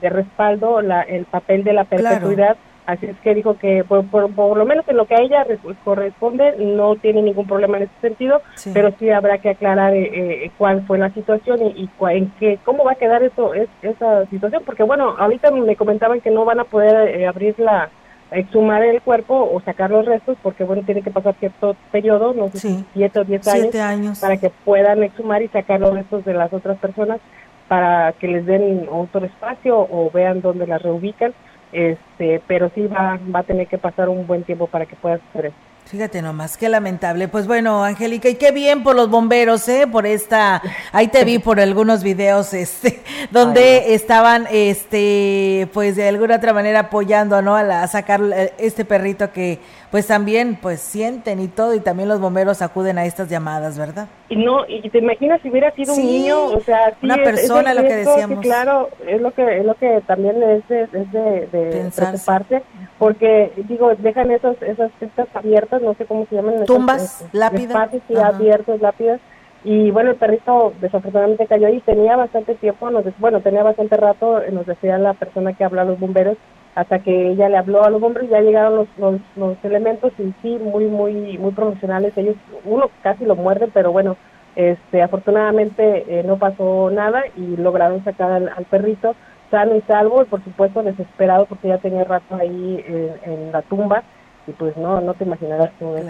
de, respaldo la, el papel de la perpetuidad. Así es que dijo que por, por, lo menos en lo que a ella corresponde no tiene ningún problema en ese sentido, pero sí habrá que aclarar eh, eh, cuál fue la situación y, en qué, cómo va a quedar eso es, esa situación, porque bueno, ahorita me comentaban que no van a poder eh, abrir la exhumar el cuerpo o sacar los restos porque bueno tiene que pasar cierto periodo, no sé siete o diez años, años, para que puedan exhumar y sacar los restos de las otras personas para que les den otro espacio o vean dónde las reubican este, pero sí va, va a tener que pasar un buen tiempo para que pueda hacer. Fíjate nomás, qué lamentable. Pues bueno, Angélica, y qué bien por los bomberos, ¿eh? Por esta, ahí te vi por algunos videos, este, donde estaban, este, pues de alguna otra manera apoyando, ¿no? A, a sacar este perrito que pues también pues sienten y todo y también los bomberos acuden a estas llamadas, ¿verdad? Y no, y te imaginas si hubiera sido un niño, o sea, una persona, lo que decíamos. claro, es lo que es lo que también es de, es de, de preocuparse, porque digo, dejan esas esas pistas abiertas, no sé cómo se llaman, tumbas, lápidas, sí, abiertos, lápidas. Y bueno, el perrito desafortunadamente cayó ahí, tenía bastante tiempo, nos, bueno, tenía bastante rato, nos decía la persona que habla a los bomberos, hasta que ella le habló a los hombres ya llegaron los, los, elementos y sí muy muy muy profesionales ellos uno casi lo muerde pero bueno este afortunadamente eh, no pasó nada y lograron sacar al, perrito sano y salvo y por supuesto desesperado porque ya tenía rato ahí en, la tumba y pues no no te imaginarás cómo es.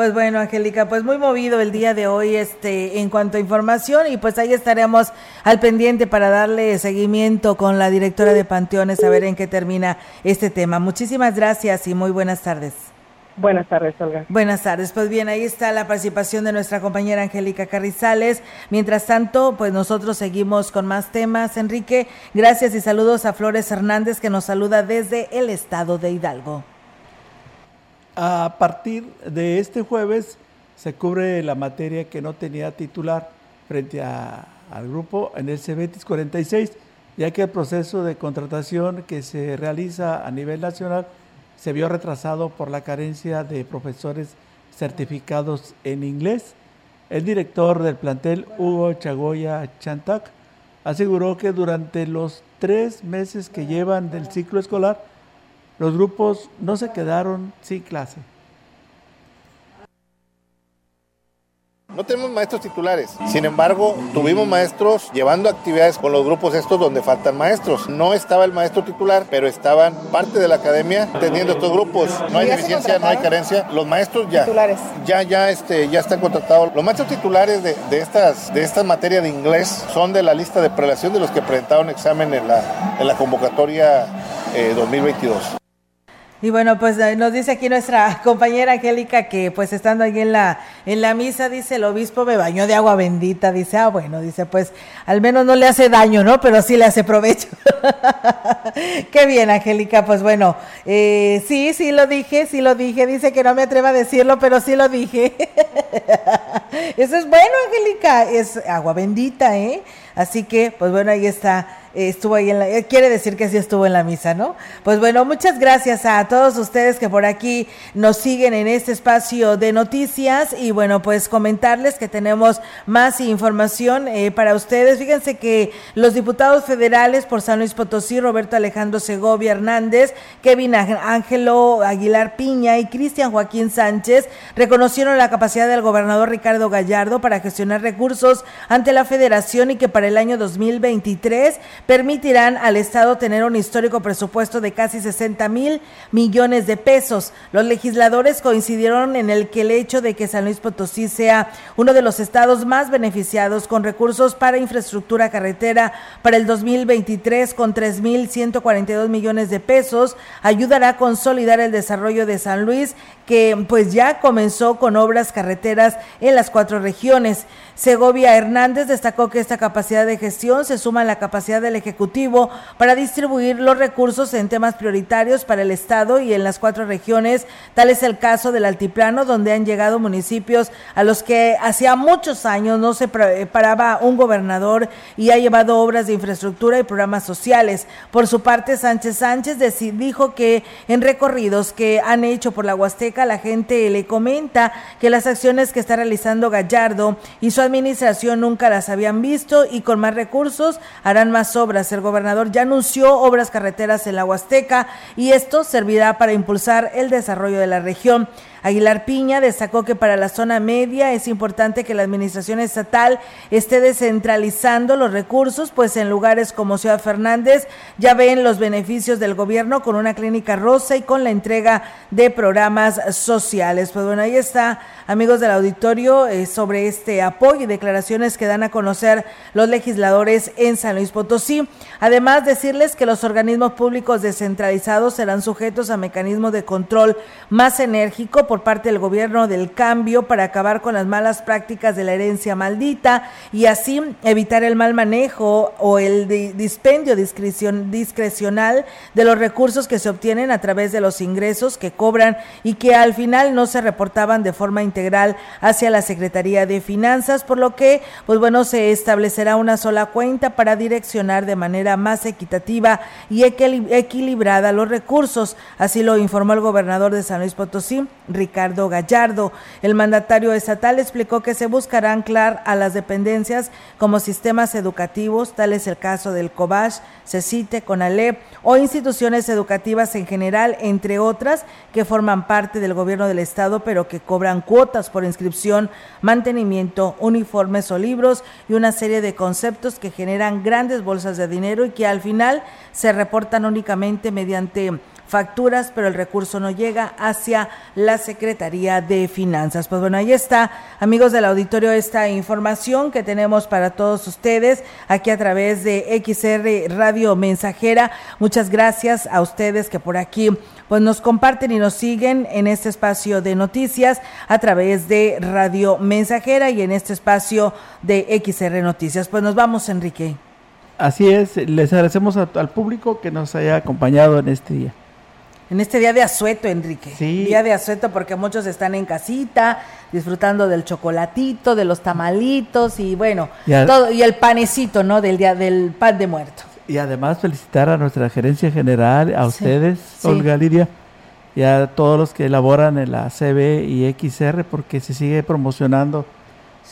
Pues bueno, Angélica, pues muy movido el día de hoy este en cuanto a información y pues ahí estaremos al pendiente para darle seguimiento con la directora de Panteones a ver en qué termina este tema. Muchísimas gracias y muy buenas tardes. Buenas tardes, Olga. Buenas tardes. Pues bien, ahí está la participación de nuestra compañera Angélica Carrizales. Mientras tanto, pues nosotros seguimos con más temas. Enrique, gracias y saludos a Flores Hernández que nos saluda desde el estado de Hidalgo. A partir de este jueves se cubre la materia que no tenía titular frente al grupo en el CEBETIS 46, ya que el proceso de contratación que se realiza a nivel nacional se vio retrasado por la carencia de profesores certificados en inglés. El director del plantel, Hugo Chagoya Chantac, aseguró que durante los tres meses que llevan del ciclo escolar, los grupos no se quedaron sin clase. No tenemos maestros titulares. Sin embargo, tuvimos maestros llevando actividades con los grupos estos donde faltan maestros. No estaba el maestro titular, pero estaban parte de la academia atendiendo estos grupos. No hay deficiencia, no hay carencia. Los maestros ya. Titulares. Ya, ya, este, ya están contratados. Los maestros titulares de, de estas, de esta materia de inglés son de la lista de prelación de los que presentaron examen en la, en la convocatoria eh, 2022. Y bueno, pues eh, nos dice aquí nuestra compañera Angélica que pues estando ahí en la en la misa dice el obispo me bañó de agua bendita, dice, ah bueno, dice, pues al menos no le hace daño, ¿no? Pero sí le hace provecho. Qué bien, Angélica, pues bueno, eh, sí, sí lo dije, sí lo dije, dice que no me atreva a decirlo, pero sí lo dije. Eso es bueno, Angélica, es agua bendita, ¿eh? Así que, pues bueno, ahí está estuvo ahí en la, eh, quiere decir que sí estuvo en la misa, ¿no? Pues bueno, muchas gracias a todos ustedes que por aquí nos siguen en este espacio de noticias y bueno, pues comentarles que tenemos más información eh, para ustedes. Fíjense que los diputados federales por San Luis Potosí, Roberto Alejandro Segovia Hernández, Kevin Ángelo Aguilar Piña y Cristian Joaquín Sánchez reconocieron la capacidad del gobernador Ricardo Gallardo para gestionar recursos ante la federación y que para el año 2023 permitirán al Estado tener un histórico presupuesto de casi 60 mil millones de pesos. Los legisladores coincidieron en el que el hecho de que San Luis Potosí sea uno de los estados más beneficiados con recursos para infraestructura carretera para el 2023 con 3 mil 142 millones de pesos ayudará a consolidar el desarrollo de San Luis que pues ya comenzó con obras carreteras en las cuatro regiones. Segovia Hernández destacó que esta capacidad de gestión se suma a la capacidad del Ejecutivo para distribuir los recursos en temas prioritarios para el Estado y en las cuatro regiones. Tal es el caso del Altiplano, donde han llegado municipios a los que hacía muchos años no se paraba un gobernador y ha llevado obras de infraestructura y programas sociales. Por su parte, Sánchez Sánchez dijo que en recorridos que han hecho por la Huasteca, la gente le comenta que las acciones que está realizando Gallardo y su administración nunca las habían visto y con más recursos harán más obras. El gobernador ya anunció obras carreteras en la Huasteca y esto servirá para impulsar el desarrollo de la región. Aguilar Piña destacó que para la zona media es importante que la administración estatal esté descentralizando los recursos, pues en lugares como Ciudad Fernández ya ven los beneficios del gobierno con una clínica rosa y con la entrega de programas sociales. Pues bueno, ahí está, amigos del auditorio, eh, sobre este apoyo y declaraciones que dan a conocer los legisladores en San Luis Potosí. Además, decirles que los organismos públicos descentralizados serán sujetos a mecanismos de control más enérgico por parte del gobierno del cambio para acabar con las malas prácticas de la herencia maldita y así evitar el mal manejo o el dispendio discrecional de los recursos que se obtienen a través de los ingresos que cobran y que al final no se reportaban de forma integral hacia la Secretaría de Finanzas, por lo que, pues bueno, se establecerá una sola cuenta para direccionar de manera más equitativa y equilibrada los recursos. Así lo informó el gobernador de San Luis Potosí, Ricardo Gallardo. El mandatario estatal explicó que se buscará anclar a las dependencias como sistemas educativos, tal es el caso del COBASH, CECITE, CONALEP o instituciones educativas en general, entre otras, que forman parte del gobierno del Estado, pero que cobran cuotas por inscripción, mantenimiento, uniformes o libros y una serie de conceptos que generan grandes bolsas de dinero y que al final se reportan únicamente mediante facturas, pero el recurso no llega hacia la Secretaría de Finanzas. Pues bueno, ahí está, amigos del auditorio, esta información que tenemos para todos ustedes aquí a través de XR Radio Mensajera. Muchas gracias a ustedes que por aquí pues nos comparten y nos siguen en este espacio de noticias a través de Radio Mensajera y en este espacio de XR Noticias. Pues nos vamos, Enrique. Así es, les agradecemos al público que nos haya acompañado en este día en este día de asueto, Enrique. Sí. Día de asueto porque muchos están en casita disfrutando del chocolatito, de los tamalitos y bueno, y todo y el panecito, ¿no? Del día del pan de muerto. Y además felicitar a nuestra gerencia general, a ustedes, Olga Lidia, y a todos los que elaboran en la CB y XR porque se sigue promocionando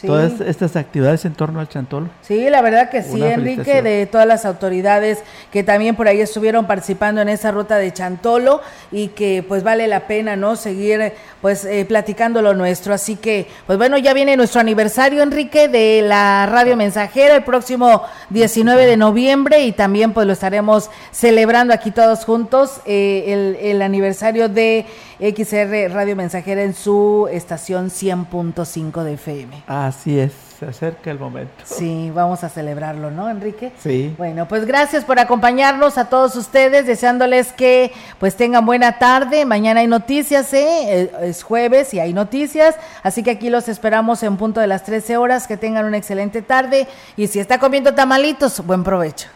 todas estas actividades en torno al Chantolo. Sí, la verdad que sí, Enrique, de todas las autoridades que también por ahí estuvieron participando en esa ruta de Chantolo y que pues vale la pena, ¿no? Seguir pues eh, platicando lo nuestro. Así que, pues bueno, ya viene nuestro aniversario, Enrique, de la Radio Mensajera el próximo 19 de noviembre y también pues lo estaremos celebrando aquí todos juntos, eh, el, el aniversario de XR Radio Mensajera en su estación 100.5 de FM. Así es, se acerca el momento. Sí, vamos a celebrarlo, ¿no, Enrique? Sí. Bueno, pues gracias por acompañarnos a todos ustedes, deseándoles que pues tengan buena tarde. Mañana hay noticias, ¿eh? Es jueves y hay noticias, así que aquí los esperamos en punto de las 13 horas. Que tengan una excelente tarde y si está comiendo tamalitos, buen provecho.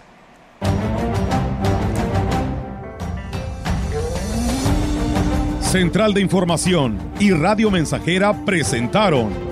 Central de Información y Radio Mensajera presentaron